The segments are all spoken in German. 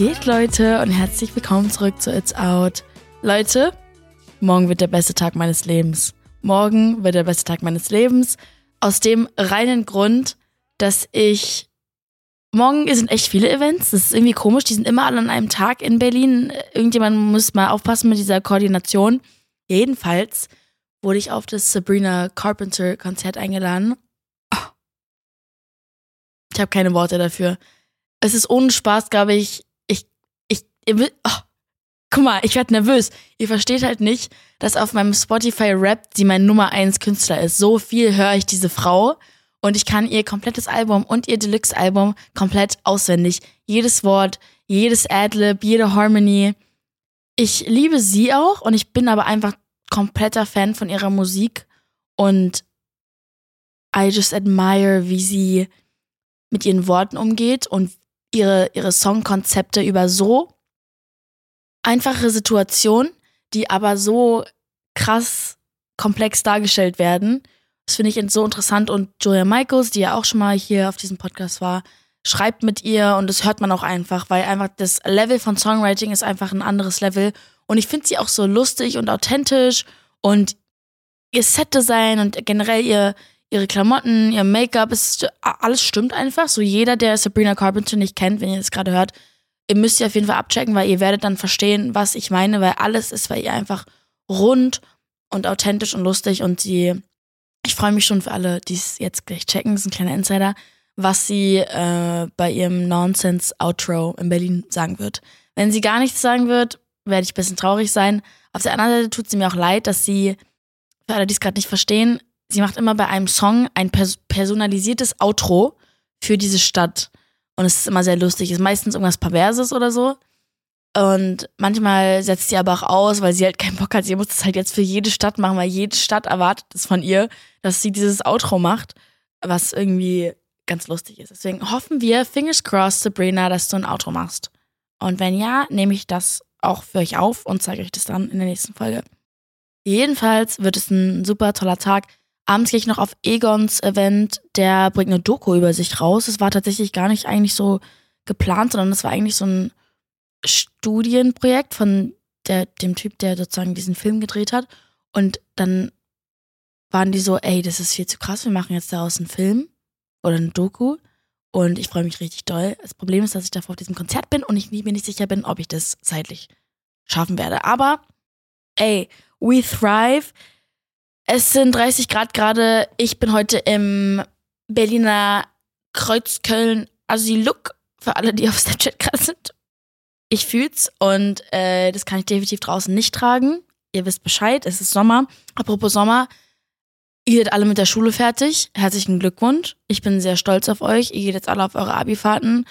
geht, Leute? Und herzlich willkommen zurück zu It's Out. Leute, morgen wird der beste Tag meines Lebens. Morgen wird der beste Tag meines Lebens. Aus dem reinen Grund, dass ich. Morgen sind echt viele Events. Das ist irgendwie komisch. Die sind immer alle an einem Tag in Berlin. Irgendjemand muss mal aufpassen mit dieser Koordination. Jedenfalls wurde ich auf das Sabrina Carpenter Konzert eingeladen. Ich habe keine Worte dafür. Es ist ohne Spaß, glaube ich. Ihr will, oh, guck mal, ich werde nervös. Ihr versteht halt nicht, dass auf meinem Spotify Rap sie mein Nummer 1 Künstler ist. So viel höre ich diese Frau und ich kann ihr komplettes Album und ihr Deluxe-Album komplett auswendig. Jedes Wort, jedes Adlib, jede Harmony. Ich liebe sie auch und ich bin aber einfach kompletter Fan von ihrer Musik und I just admire, wie sie mit ihren Worten umgeht und ihre, ihre Songkonzepte über so einfache Situationen, die aber so krass komplex dargestellt werden. Das finde ich so interessant. Und Julia Michaels, die ja auch schon mal hier auf diesem Podcast war, schreibt mit ihr und das hört man auch einfach, weil einfach das Level von Songwriting ist einfach ein anderes Level. Und ich finde sie auch so lustig und authentisch und ihr Setdesign und generell ihr, ihre Klamotten, ihr Make-up, alles stimmt einfach. So jeder, der Sabrina Carpenter nicht kennt, wenn ihr das gerade hört, ihr müsst sie auf jeden Fall abchecken, weil ihr werdet dann verstehen, was ich meine, weil alles ist bei ihr einfach rund und authentisch und lustig und sie, ich freue mich schon für alle, die es jetzt gleich checken, das ist ein kleiner Insider, was sie äh, bei ihrem Nonsense-Outro in Berlin sagen wird. Wenn sie gar nichts sagen wird, werde ich ein bisschen traurig sein. Auf der anderen Seite tut sie mir auch leid, dass sie, für alle, die es gerade nicht verstehen, sie macht immer bei einem Song ein pers personalisiertes Outro für diese Stadt. Und es ist immer sehr lustig. Es ist meistens irgendwas Perverses oder so. Und manchmal setzt sie aber auch aus, weil sie halt keinen Bock hat. Sie muss das halt jetzt für jede Stadt machen, weil jede Stadt erwartet es von ihr, dass sie dieses Outro macht, was irgendwie ganz lustig ist. Deswegen hoffen wir, fingers crossed, Sabrina, dass du ein Outro machst. Und wenn ja, nehme ich das auch für euch auf und zeige euch das dann in der nächsten Folge. Jedenfalls wird es ein super toller Tag. Abends gehe ich noch auf Egons Event, der bringt eine Doku über sich raus. Es war tatsächlich gar nicht eigentlich so geplant, sondern es war eigentlich so ein Studienprojekt von der, dem Typ, der sozusagen diesen Film gedreht hat. Und dann waren die so, ey, das ist viel zu krass, wir machen jetzt daraus einen Film oder eine Doku. Und ich freue mich richtig doll. Das Problem ist, dass ich davor auf diesem Konzert bin und ich mir nicht sicher bin, ob ich das zeitlich schaffen werde. Aber, ey, we thrive. Es sind 30 Grad gerade. Ich bin heute im Berliner Kreuzköln Asyl-Look für alle, die auf Snapchat gerade sind. Ich fühl's und äh, das kann ich definitiv draußen nicht tragen. Ihr wisst Bescheid, es ist Sommer. Apropos Sommer, Ihr seid alle mit der Schule fertig. Herzlichen Glückwunsch. Ich bin sehr stolz auf euch. Ihr geht jetzt alle auf eure Abifahrten.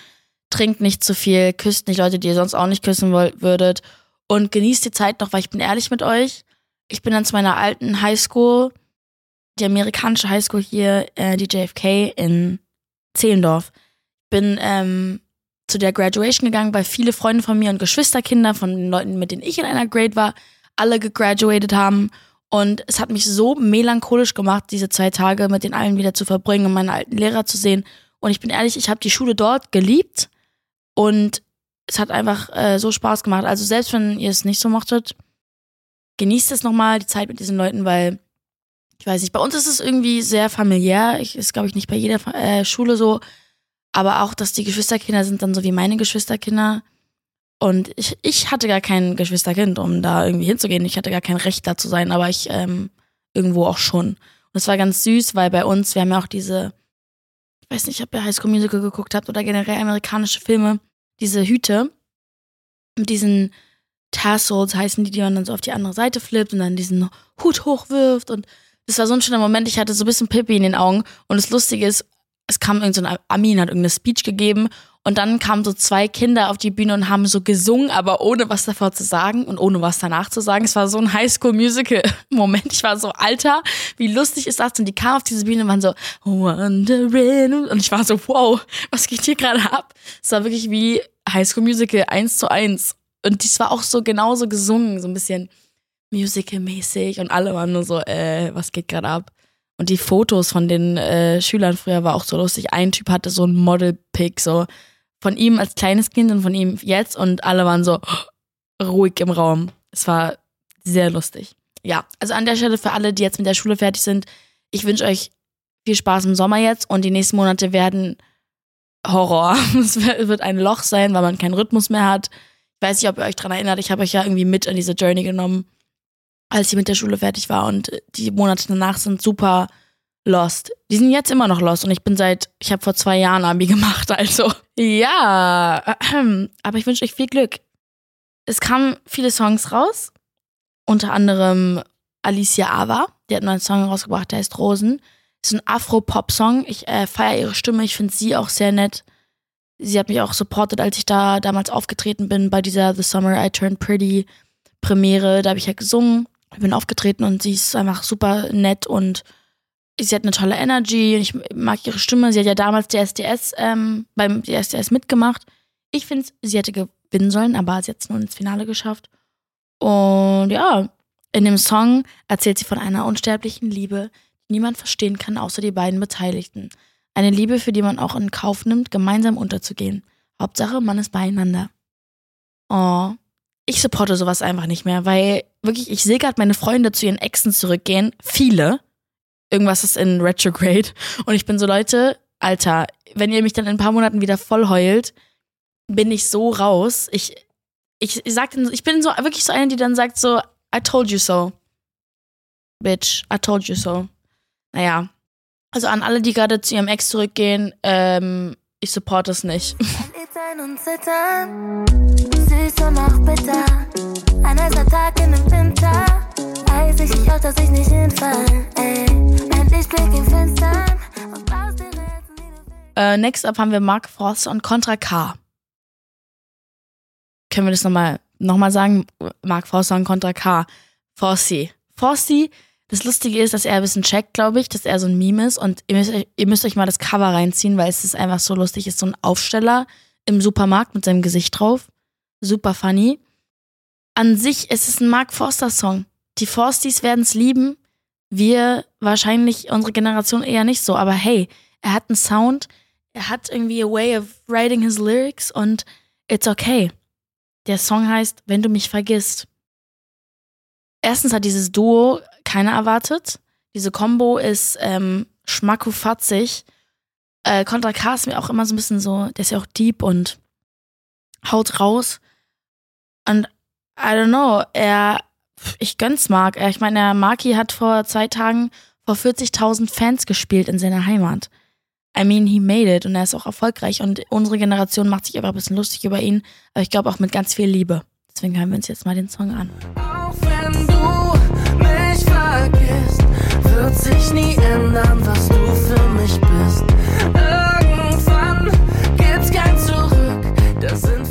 Trinkt nicht zu viel, küsst nicht Leute, die ihr sonst auch nicht küssen würdet. Und genießt die Zeit noch, weil ich bin ehrlich mit euch. Ich bin dann zu meiner alten Highschool, die amerikanische Highschool hier, äh, die JFK in Zehlendorf. Bin ähm, zu der Graduation gegangen, weil viele Freunde von mir und Geschwisterkinder von den Leuten, mit denen ich in einer Grade war, alle gegraduated haben. Und es hat mich so melancholisch gemacht, diese zwei Tage mit den allen wieder zu verbringen und meine alten Lehrer zu sehen. Und ich bin ehrlich, ich habe die Schule dort geliebt und es hat einfach äh, so Spaß gemacht. Also selbst wenn ihr es nicht so mochtet, genießt es nochmal, die Zeit mit diesen Leuten, weil ich weiß nicht, bei uns ist es irgendwie sehr familiär. Ich, ist, glaube ich, nicht bei jeder äh, Schule so. Aber auch, dass die Geschwisterkinder sind dann so wie meine Geschwisterkinder. Und ich, ich hatte gar kein Geschwisterkind, um da irgendwie hinzugehen. Ich hatte gar kein Recht da zu sein, aber ich ähm, irgendwo auch schon. Und es war ganz süß, weil bei uns, wir haben ja auch diese, ich weiß nicht, ob ihr High School Musical geguckt habt oder generell amerikanische Filme, diese Hüte mit diesen Tassels heißen die, die man dann so auf die andere Seite flippt und dann diesen Hut hochwirft. Und das war so ein schöner Moment. Ich hatte so ein bisschen Pippi in den Augen. Und das Lustige ist, es kam irgendein so Amin, hat irgendeine Speech gegeben und dann kamen so zwei Kinder auf die Bühne und haben so gesungen, aber ohne was davor zu sagen und ohne was danach zu sagen. Es war so ein Highschool-Musical-Moment. Ich war so, Alter, wie lustig ist das? Und die kamen auf diese Bühne und waren so, Wondering. Und ich war so, wow, was geht hier gerade ab? Es war wirklich wie Highschool-Musical eins zu eins. Und dies war auch so genauso gesungen, so ein bisschen Musical-mäßig. Und alle waren nur so, äh, was geht gerade ab? Und die Fotos von den äh, Schülern früher war auch so lustig. Ein Typ hatte so ein Model-Pick, so von ihm als kleines Kind und von ihm jetzt und alle waren so ruhig im Raum. Es war sehr lustig. Ja, also an der Stelle für alle, die jetzt mit der Schule fertig sind, ich wünsche euch viel Spaß im Sommer jetzt und die nächsten Monate werden Horror. Es wird ein Loch sein, weil man keinen Rhythmus mehr hat. Weiß nicht, ob ihr euch daran erinnert, ich habe euch ja irgendwie mit an diese Journey genommen, als ich mit der Schule fertig war und die Monate danach sind super lost. Die sind jetzt immer noch lost und ich bin seit, ich habe vor zwei Jahren Abi gemacht, also ja. Aber ich wünsche euch viel Glück. Es kamen viele Songs raus, unter anderem Alicia Ava, die hat einen neuen Song rausgebracht, der heißt Rosen. Ist ein Afro-Pop-Song. Ich äh, feiere ihre Stimme, ich finde sie auch sehr nett. Sie hat mich auch supportet, als ich da damals aufgetreten bin bei dieser The Summer I Turned Pretty Premiere. Da habe ich ja gesungen, ich bin aufgetreten und sie ist einfach super nett und sie hat eine tolle Energy. Ich mag ihre Stimme. Sie hat ja damals die SDS ähm, beim SDS mitgemacht. Ich finde, sie hätte gewinnen sollen, aber sie hat es nur ins Finale geschafft. Und ja, in dem Song erzählt sie von einer unsterblichen Liebe, die niemand verstehen kann, außer die beiden Beteiligten. Eine Liebe, für die man auch in Kauf nimmt, gemeinsam unterzugehen. Hauptsache, man ist beieinander. Oh, ich supporte sowas einfach nicht mehr, weil wirklich, ich sehe gerade meine Freunde zu ihren Exen zurückgehen. Viele irgendwas ist in Retrograde. Und ich bin so, Leute, Alter, wenn ihr mich dann in ein paar Monaten wieder voll heult, bin ich so raus. Ich, ich, ich, sag, ich bin so wirklich so eine, die dann sagt so, I told you so. Bitch, I told you so. Naja. Also an alle, die gerade zu ihrem Ex zurückgehen, ähm, ich support es nicht. und zittern, süß und auch bitter. Ein heißer Tag in den Winter, weiß ich, ich auch, dass ich nicht hinfall, ey. Äh, next up haben wir Mark Frost und Contra K. Können wir das nochmal noch mal sagen? Mark Frost und Contra K. Frosty. Frosty, das Lustige ist, dass er ein bisschen checkt, glaube ich, dass er so ein Meme ist. Und ihr müsst, ihr müsst euch mal das Cover reinziehen, weil es ist einfach so lustig. Es ist so ein Aufsteller im Supermarkt mit seinem Gesicht drauf. Super funny. An sich ist es ein Mark Forster Song. Die Forsties werden es lieben wir wahrscheinlich unsere Generation eher nicht so, aber hey, er hat einen Sound, er hat irgendwie a way of writing his lyrics und it's okay. Der Song heißt Wenn du mich vergisst. Erstens hat dieses Duo keiner erwartet. Diese Combo ist ähm, schmackofatzig. Äh, Contra K ist mir auch immer so ein bisschen so, der ist ja auch deep und haut raus. Und I don't know, er ich gönn's Mark. Ich meine, der Marky hat vor zwei Tagen vor 40.000 Fans gespielt in seiner Heimat. I mean, he made it und er ist auch erfolgreich und unsere Generation macht sich aber ein bisschen lustig über ihn, aber ich glaube auch mit ganz viel Liebe. Deswegen hören wir uns jetzt mal den Song an. Auch wenn du mich vergisst, wird sich nie ändern, was du für mich bist. Irgendwann gibt's kein Zurück, das sind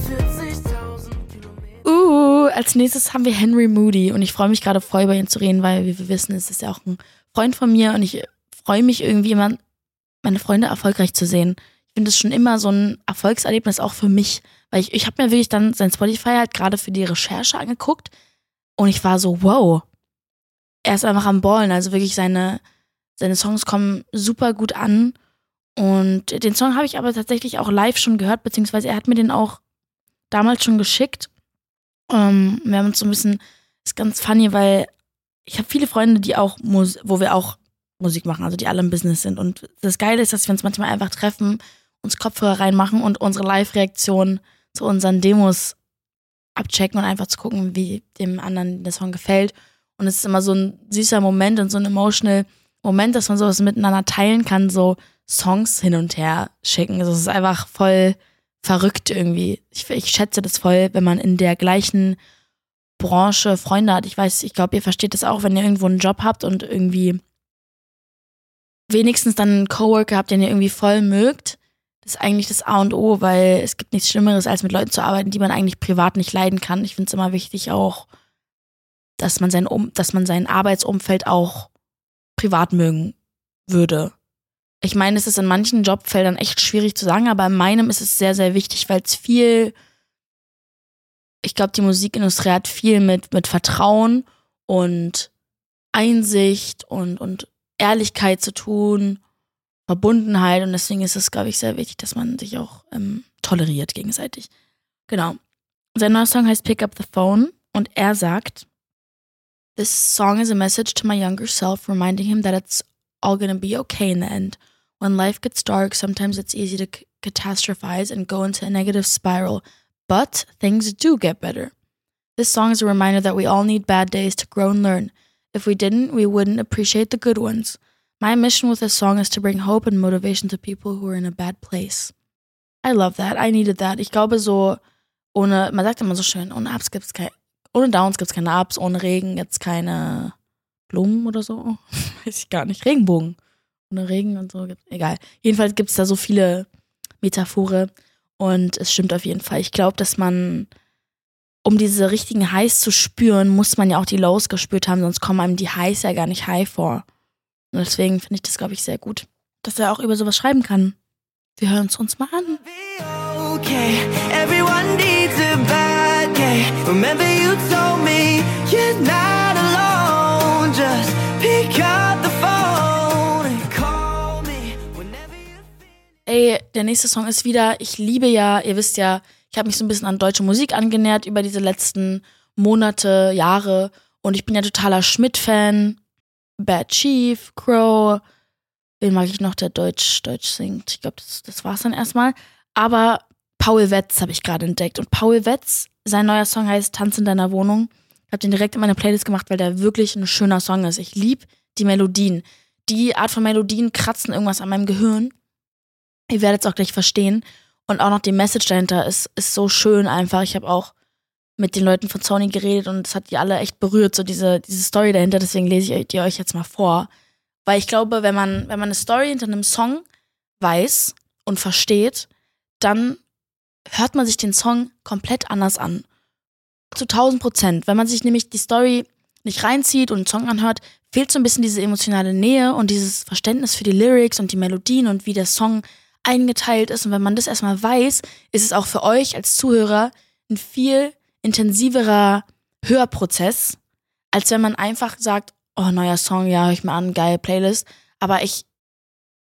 Uh, als nächstes haben wir Henry Moody und ich freue mich gerade voll über ihn zu reden, weil wie wir wissen, es ist ja auch ein Freund von mir und ich freue mich irgendwie immer, meine Freunde erfolgreich zu sehen. Ich finde es schon immer so ein Erfolgserlebnis auch für mich, weil ich, ich habe mir wirklich dann sein Spotify halt gerade für die Recherche angeguckt und ich war so, wow, er ist einfach am Ballen, also wirklich seine, seine Songs kommen super gut an. Und den Song habe ich aber tatsächlich auch live schon gehört, beziehungsweise er hat mir den auch damals schon geschickt. Ähm, wir haben uns so ein bisschen, ist ganz funny, weil ich habe viele Freunde, die auch, Mus wo wir auch Musik machen, also die alle im Business sind. Und das Geile ist, dass wir uns manchmal einfach treffen, uns Kopfhörer reinmachen und unsere Live-Reaktion zu unseren Demos abchecken und einfach zu gucken, wie dem anderen der Song gefällt. Und es ist immer so ein süßer Moment und so ein emotional Moment, dass man sowas miteinander teilen kann, so Songs hin und her schicken. Also es ist einfach voll verrückt irgendwie. Ich, ich schätze das voll, wenn man in der gleichen Branche Freunde hat. Ich weiß, ich glaube, ihr versteht das auch, wenn ihr irgendwo einen Job habt und irgendwie wenigstens dann einen Coworker habt, den ihr irgendwie voll mögt. Ist eigentlich das A und O, weil es gibt nichts Schlimmeres, als mit Leuten zu arbeiten, die man eigentlich privat nicht leiden kann. Ich finde es immer wichtig auch, dass man sein, um dass man sein Arbeitsumfeld auch privat mögen würde. Ich meine, es ist in manchen Jobfeldern echt schwierig zu sagen, aber in meinem ist es sehr, sehr wichtig, weil es viel, ich glaube, die Musikindustrie hat viel mit, mit Vertrauen und Einsicht und, und Ehrlichkeit zu tun. Verbundenheit und deswegen ist es, glaube ich, sehr wichtig, dass man sich auch ähm, toleriert gegenseitig. Genau. Sein neuer Song heißt Pick Up the Phone und er sagt, This song is a message to my younger self, reminding him that it's all gonna be okay in the end. When life gets dark, sometimes it's easy to catastrophize and go into a negative spiral, but things do get better. This song is a reminder that we all need bad days to grow and learn. If we didn't, we wouldn't appreciate the good ones. My mission with this song is to bring hope and motivation to people who are in a bad place. I love that. I needed that. Ich glaube, so ohne, man sagt immer so schön, ohne Ups gibt's kein, ohne Downs gibt's keine Ups, ohne Regen gibt's keine Blumen oder so. Weiß ich gar nicht. Regenbogen. Ohne Regen und so. Egal. Jedenfalls gibt's da so viele Metaphore und es stimmt auf jeden Fall. Ich glaube, dass man, um diese richtigen Highs zu spüren, muss man ja auch die Lows gespürt haben, sonst kommen einem die Highs ja gar nicht high vor. Und deswegen finde ich das, glaube ich, sehr gut, dass er auch über sowas schreiben kann. Wir hören es uns mal an. Okay, everyone needs a bad day. Remember you told me you're not alone. Just pick up the phone and call me whenever you Ey, der nächste Song ist wieder, ich liebe ja, ihr wisst ja, ich habe mich so ein bisschen an deutsche Musik angenähert über diese letzten Monate, Jahre. Und ich bin ja totaler Schmidt-Fan. Bad Chief, Crow, wen mag ich noch, der Deutsch, Deutsch singt. Ich glaube, das, das war's dann erstmal. Aber Paul Wetz habe ich gerade entdeckt. Und Paul Wetz, sein neuer Song heißt Tanz in deiner Wohnung. Ich habe den direkt in meine Playlist gemacht, weil der wirklich ein schöner Song ist. Ich liebe die Melodien. Die Art von Melodien kratzen irgendwas an meinem Gehirn. Ihr werdet es auch gleich verstehen. Und auch noch die Message dahinter ist, ist so schön einfach. Ich habe auch mit den Leuten von Sony geredet und es hat die alle echt berührt, so diese, diese Story dahinter. Deswegen lese ich die euch jetzt mal vor. Weil ich glaube, wenn man, wenn man eine Story hinter einem Song weiß und versteht, dann hört man sich den Song komplett anders an. Zu 1000 Prozent. Wenn man sich nämlich die Story nicht reinzieht und einen Song anhört, fehlt so ein bisschen diese emotionale Nähe und dieses Verständnis für die Lyrics und die Melodien und wie der Song eingeteilt ist. Und wenn man das erstmal weiß, ist es auch für euch als Zuhörer ein viel intensiverer Hörprozess, als wenn man einfach sagt, oh, neuer Song, ja, hör ich mal an, geile Playlist. Aber ich,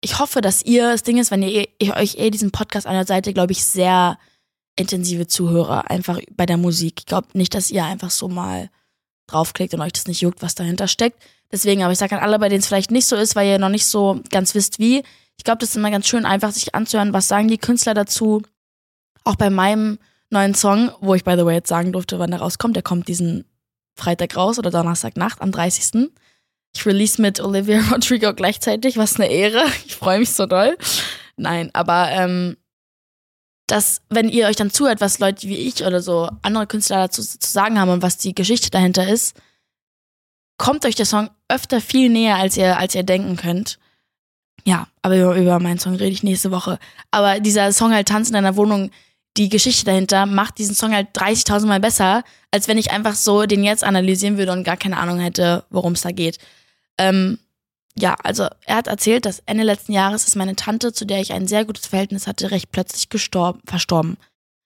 ich hoffe, dass ihr, das Ding ist, wenn ihr, ihr euch eh diesen Podcast anhört, seid ihr, glaube ich, sehr intensive Zuhörer, einfach bei der Musik. Ich glaube nicht, dass ihr einfach so mal draufklickt und euch das nicht juckt, was dahinter steckt. Deswegen, aber ich sage an alle, bei denen es vielleicht nicht so ist, weil ihr noch nicht so ganz wisst, wie. Ich glaube, das ist immer ganz schön, einfach sich anzuhören, was sagen die Künstler dazu. Auch bei meinem neuen Song, wo ich by the way jetzt sagen durfte, wann der rauskommt. Der kommt diesen Freitag raus oder Donnerstagnacht am 30. Ich release mit Olivia Rodrigo gleichzeitig, was eine Ehre. Ich freue mich so doll. Nein, aber ähm, dass, wenn ihr euch dann zuhört, was Leute wie ich oder so andere Künstler dazu zu sagen haben und was die Geschichte dahinter ist, kommt euch der Song öfter viel näher, als ihr, als ihr denken könnt. Ja, aber über, über meinen Song rede ich nächste Woche. Aber dieser Song halt Tanz in deiner Wohnung, die Geschichte dahinter macht diesen Song halt 30.000 Mal besser, als wenn ich einfach so den jetzt analysieren würde und gar keine Ahnung hätte, worum es da geht. Ähm, ja, also er hat erzählt, dass Ende letzten Jahres ist meine Tante, zu der ich ein sehr gutes Verhältnis hatte, recht plötzlich gestorben, verstorben.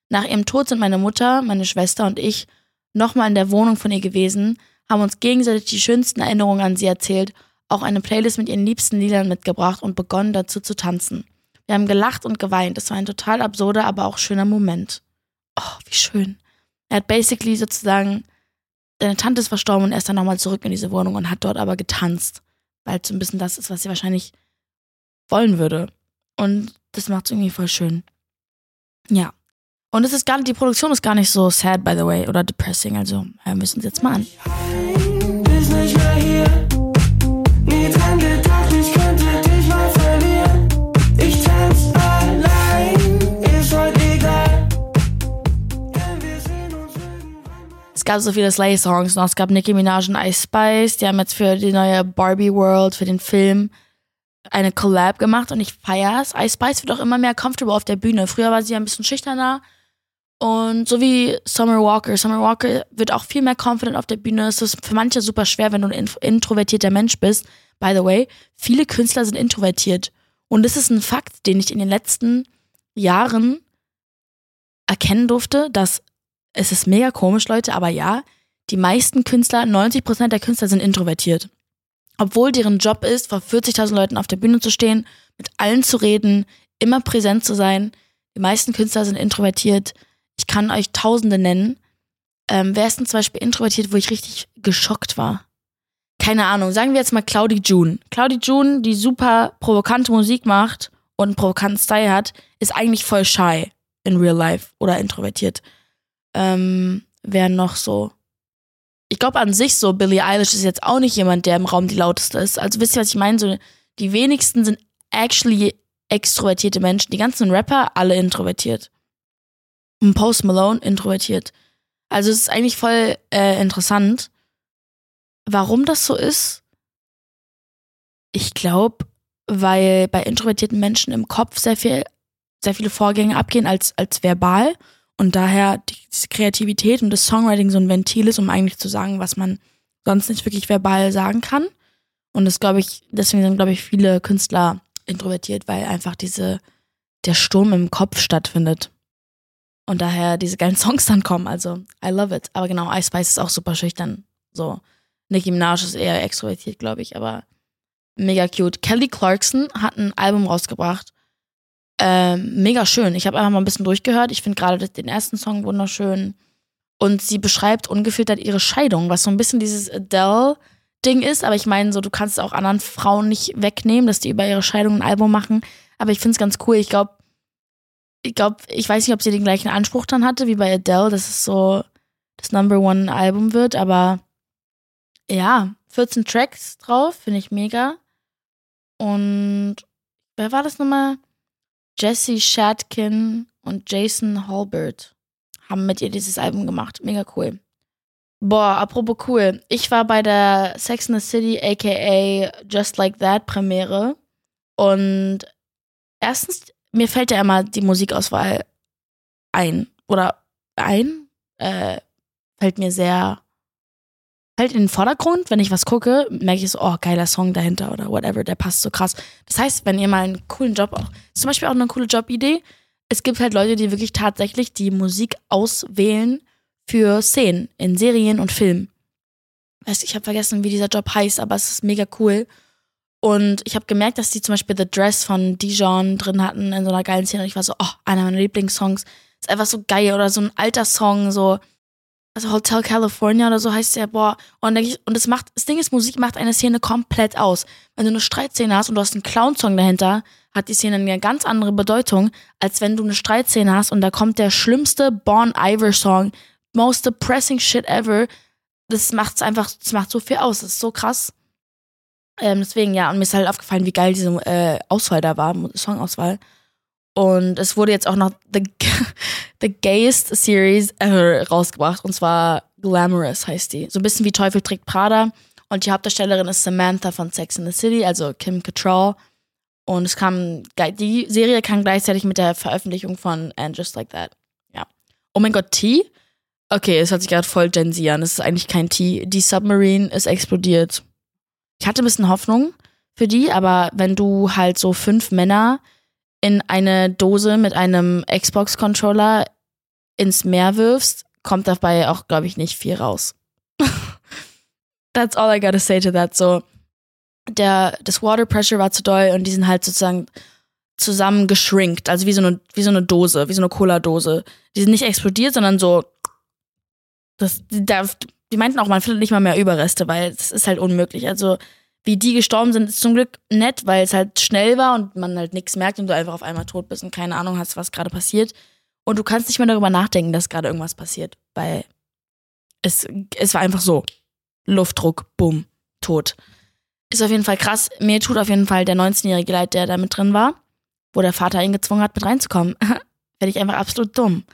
Nach ihrem Tod sind meine Mutter, meine Schwester und ich nochmal in der Wohnung von ihr gewesen, haben uns gegenseitig die schönsten Erinnerungen an sie erzählt, auch eine Playlist mit ihren liebsten Liedern mitgebracht und begonnen dazu zu tanzen. Wir haben gelacht und geweint. Es war ein total absurder, aber auch schöner Moment. Oh, wie schön. Er hat basically sozusagen, seine Tante ist verstorben und er ist dann nochmal zurück in diese Wohnung und hat dort aber getanzt. Weil es so ein bisschen das ist, was sie wahrscheinlich wollen würde. Und das macht es irgendwie voll schön. Ja. Und es ist gar nicht, die Produktion ist gar nicht so sad, by the way, oder depressing. Also hören wir es uns jetzt mal an. Hier. Gab so viele Slay-Songs noch. Es gab Nicki Minaj und Ice Spice. Die haben jetzt für die neue Barbie World, für den Film, eine Collab gemacht und ich feier's. Ice Spice wird auch immer mehr comfortable auf der Bühne. Früher war sie ein bisschen schüchterner. Und so wie Summer Walker. Summer Walker wird auch viel mehr confident auf der Bühne. Es ist für manche super schwer, wenn du ein introvertierter Mensch bist. By the way, viele Künstler sind introvertiert. Und das ist ein Fakt, den ich in den letzten Jahren erkennen durfte, dass es ist mega komisch, Leute, aber ja, die meisten Künstler, 90% der Künstler sind introvertiert. obwohl deren Job ist, vor 40.000 Leuten auf der Bühne zu stehen, mit allen zu reden, immer präsent zu sein. Die meisten Künstler sind introvertiert. Ich kann euch Tausende nennen. Ähm, wer ist denn zum Beispiel introvertiert, wo ich richtig geschockt war? Keine Ahnung, sagen wir jetzt mal Claudie June. Claudie June, die super provokante Musik macht und einen provokanten Style hat, ist eigentlich voll shy in real life oder introvertiert. Ähm, wer noch so? Ich glaube an sich so, Billie Eilish ist jetzt auch nicht jemand, der im Raum die lauteste ist. Also wisst ihr, was ich meine? So, die wenigsten sind actually extrovertierte Menschen. Die ganzen Rapper, alle introvertiert. Und Post Malone, introvertiert. Also es ist eigentlich voll äh, interessant, warum das so ist. Ich glaube, weil bei introvertierten Menschen im Kopf sehr viel, sehr viele Vorgänge abgehen als, als verbal und daher die, diese Kreativität und das Songwriting so ein Ventil ist, um eigentlich zu sagen, was man sonst nicht wirklich verbal sagen kann. Und das glaube ich, deswegen sind, glaube ich, viele Künstler introvertiert, weil einfach diese, der Sturm im Kopf stattfindet. Und daher diese geilen Songs dann kommen. Also, I love it. Aber genau, Ice Spice ist auch super schüchtern. So. Nicki Minaj ist eher extrovertiert, glaube ich, aber mega cute. Kelly Clarkson hat ein Album rausgebracht. Ähm, mega schön. Ich habe einfach mal ein bisschen durchgehört. Ich finde gerade den ersten Song wunderschön. Und sie beschreibt ungefiltert ihre Scheidung, was so ein bisschen dieses Adele-Ding ist. Aber ich meine, so, du kannst auch anderen Frauen nicht wegnehmen, dass die über ihre Scheidung ein Album machen. Aber ich finde es ganz cool. Ich glaube, ich glaube, ich weiß nicht, ob sie den gleichen Anspruch dann hatte wie bei Adele, dass es so das Number One Album wird, aber ja, 14 Tracks drauf, finde ich mega. Und wer war das nochmal? Jesse Shatkin und Jason Halbert haben mit ihr dieses Album gemacht. Mega cool. Boah, apropos cool. Ich war bei der Sex in the City, aka Just Like That Premiere. Und erstens, mir fällt ja immer die Musikauswahl ein. Oder ein? Äh, fällt mir sehr fällt in den Vordergrund, wenn ich was gucke, merke ich so, oh, geiler Song dahinter oder whatever, der passt so krass. Das heißt, wenn ihr mal einen coolen Job auch, zum Beispiel auch eine coole Jobidee, es gibt halt Leute, die wirklich tatsächlich die Musik auswählen für Szenen in Serien und Filmen. Weißt, ich habe vergessen, wie dieser Job heißt, aber es ist mega cool. Und ich habe gemerkt, dass die zum Beispiel The Dress von Dijon drin hatten in so einer geilen Szene. Und ich war so, oh, einer meiner Lieblingssongs. Ist einfach so geil. Oder so ein alter Song, so also Hotel California oder so heißt der, boah, und, ich, und das macht, das Ding ist, Musik macht eine Szene komplett aus. Wenn du eine Streitszene hast und du hast einen Clown-Song dahinter, hat die Szene eine ganz andere Bedeutung, als wenn du eine Streitszene hast und da kommt der schlimmste Born Iver Song, most depressing shit ever. Das macht's einfach, das macht so viel aus, das ist so krass. Ähm, deswegen, ja, und mir ist halt aufgefallen, wie geil diese äh, Auswahl da war, Songauswahl. Und es wurde jetzt auch noch The, the Gayest Series ever rausgebracht. Und zwar Glamorous heißt die. So ein bisschen wie Teufel trägt Prada. Und die Hauptdarstellerin ist Samantha von Sex in the City, also Kim Cattrall. Und es kam, die Serie kam gleichzeitig mit der Veröffentlichung von And Just Like That. Ja. Oh mein Gott, T? Okay, es hört sich gerade voll Gen Z an. Es ist eigentlich kein T. Die Submarine ist explodiert. Ich hatte ein bisschen Hoffnung für die, aber wenn du halt so fünf Männer in eine Dose mit einem Xbox-Controller ins Meer wirfst, kommt dabei auch, glaube ich, nicht viel raus. That's all I gotta say to that. So, der, das Water Pressure war zu doll und die sind halt sozusagen zusammengeschrinkt, also wie so eine, wie so eine Dose, wie so eine Cola-Dose. Die sind nicht explodiert, sondern so, das, die, die meinten auch, man findet nicht mal mehr Überreste, weil es ist halt unmöglich. Also, wie die gestorben sind, ist zum Glück nett, weil es halt schnell war und man halt nichts merkt und du einfach auf einmal tot bist und keine Ahnung hast, was gerade passiert. Und du kannst nicht mehr darüber nachdenken, dass gerade irgendwas passiert, weil es, es war einfach so. Luftdruck, bumm, tot. Ist auf jeden Fall krass. Mir tut auf jeden Fall der 19-jährige leid, der da mit drin war, wo der Vater ihn gezwungen hat, mit reinzukommen. Werde ich einfach absolut dumm.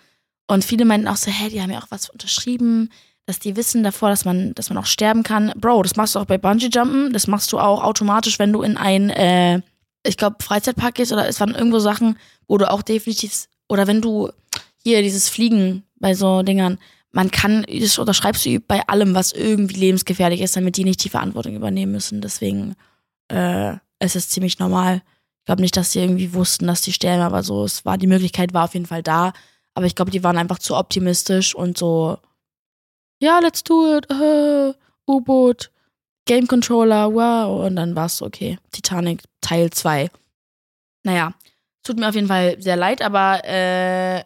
Und viele meinten auch so, hä, die haben ja auch was unterschrieben dass die wissen davor, dass man, dass man auch sterben kann. Bro, das machst du auch bei Bungee Jumpen, das machst du auch automatisch, wenn du in ein, äh, ich glaube, Freizeitpark gehst oder es waren irgendwo Sachen, wo du auch definitiv, oder wenn du hier dieses Fliegen bei so Dingern, man kann, das unterschreibst du bei allem, was irgendwie lebensgefährlich ist, damit die nicht die Verantwortung übernehmen müssen. Deswegen äh, es ist ziemlich normal. Ich glaube nicht, dass sie irgendwie wussten, dass die sterben, aber so, es war, die Möglichkeit war auf jeden Fall da. Aber ich glaube, die waren einfach zu optimistisch und so, ja, let's do it, äh, U-Boot. Game Controller, wow. Und dann war es okay. Titanic Teil 2. Naja, tut mir auf jeden Fall sehr leid, aber äh,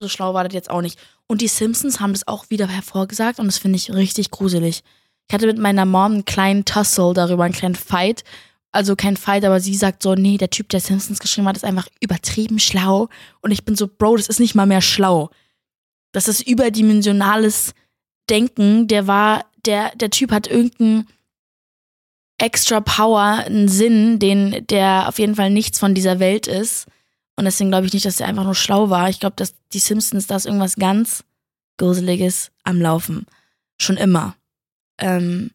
so schlau war das jetzt auch nicht. Und die Simpsons haben das auch wieder hervorgesagt und das finde ich richtig gruselig. Ich hatte mit meiner Mom einen kleinen Tussle darüber, einen kleinen Fight. Also kein Fight, aber sie sagt so, nee, der Typ, der Simpsons geschrieben hat, ist einfach übertrieben schlau. Und ich bin so, Bro, das ist nicht mal mehr schlau. Das ist überdimensionales Denken. Der war, der, der Typ hat irgendeinen extra Power, einen Sinn, den, der auf jeden Fall nichts von dieser Welt ist. Und deswegen glaube ich nicht, dass er einfach nur schlau war. Ich glaube, dass die Simpsons, da ist irgendwas ganz Gruseliges am Laufen. Schon immer. Ähm,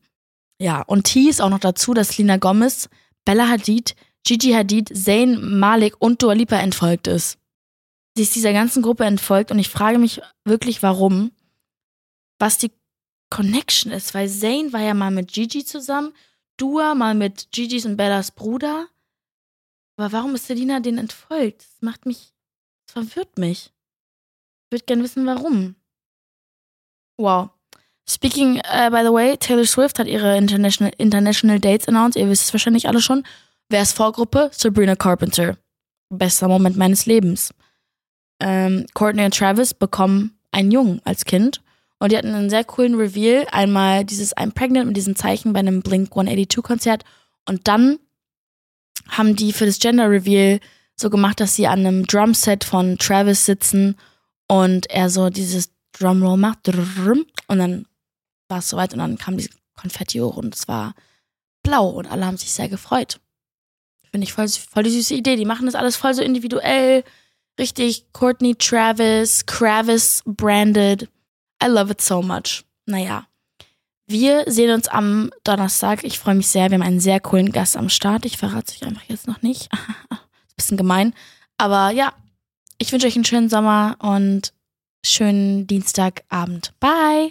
ja, und T ist auch noch dazu, dass Lina Gomez, Bella Hadid, Gigi Hadid, Zayn Malik und Dua Lipa entfolgt ist. Sie ist dieser ganzen Gruppe entfolgt und ich frage mich wirklich, warum. Was die Connection ist, weil Zayn war ja mal mit Gigi zusammen, Dua mal mit Gigi's und Bellas Bruder. Aber warum ist Selina den entfolgt? Das macht mich, das verwirrt mich. Ich würde gerne wissen, warum. Wow. Speaking, uh, by the way, Taylor Swift hat ihre International, International Dates announced. Ihr wisst es wahrscheinlich alle schon. Wer ist Vorgruppe? Sabrina Carpenter. Bester Moment meines Lebens. Ähm, Courtney und Travis bekommen einen Jungen als Kind. Und die hatten einen sehr coolen Reveal. Einmal dieses I'm pregnant mit diesem Zeichen bei einem Blink 182 Konzert. Und dann haben die für das Gender Reveal so gemacht, dass sie an einem Drumset von Travis sitzen und er so dieses Drumroll macht. Und dann war es soweit und dann kam dieses Konfetti hoch und es war blau und alle haben sich sehr gefreut. Finde ich voll, voll die süße Idee. Die machen das alles voll so individuell. Richtig Courtney, Travis, Kravis branded. I love it so much. Naja. Wir sehen uns am Donnerstag. Ich freue mich sehr. Wir haben einen sehr coolen Gast am Start. Ich verrate euch einfach jetzt noch nicht. Bisschen gemein. Aber ja, ich wünsche euch einen schönen Sommer und schönen Dienstagabend. Bye!